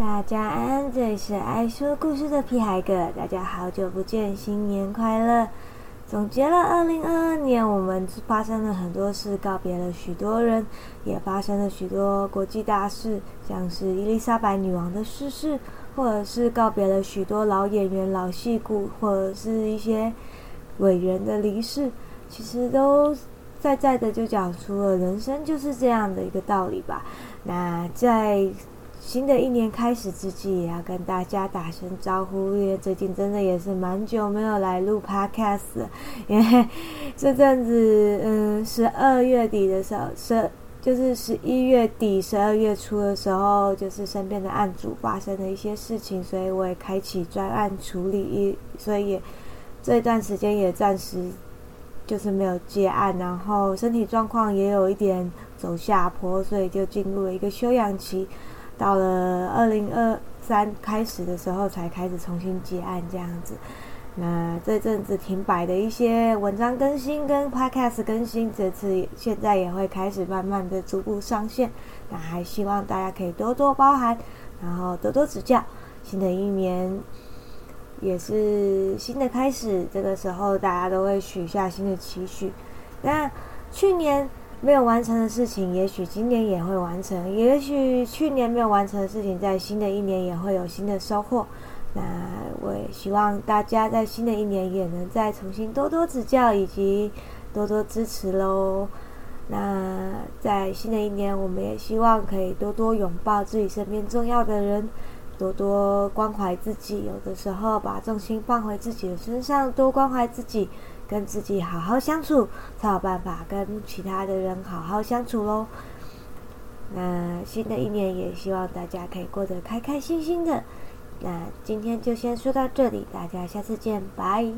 大家安，这里是爱说故事的屁孩哥。大家好久不见，新年快乐！总结了二零二二年，我们发生了很多事，告别了许多人，也发生了许多国际大事，像是伊丽莎白女王的逝世，或者是告别了许多老演员、老戏骨，或者是一些伟人的离世。其实都在在的就讲出了人生就是这样的一个道理吧。那在新的一年开始之际，也要跟大家打声招呼，因为最近真的也是蛮久没有来录 podcast 了。因为这阵子，嗯，十二月底的时候，十就是十一月底、十二月初的时候，就是身边的案主发生了一些事情，所以我也开启专案处理，所以也这段时间也暂时就是没有接案，然后身体状况也有一点走下坡，所以就进入了一个休养期。到了二零二三开始的时候，才开始重新结案这样子。那这阵子停摆的一些文章更新跟 podcast 更新，这次现在也会开始慢慢的逐步上线。那还希望大家可以多多包涵，然后多多指教。新的一年也是新的开始，这个时候大家都会许下新的期许。那去年。没有完成的事情，也许今年也会完成；也许去年没有完成的事情，在新的一年也会有新的收获。那我也希望大家在新的一年也能再重新多多指教以及多多支持喽。那在新的一年，我们也希望可以多多拥抱自己身边重要的人，多多关怀自己。有的时候把重心放回自己的身上，多关怀自己。跟自己好好相处，才有办法跟其他的人好好相处喽。那新的一年也希望大家可以过得开开心心的。那今天就先说到这里，大家下次见，拜。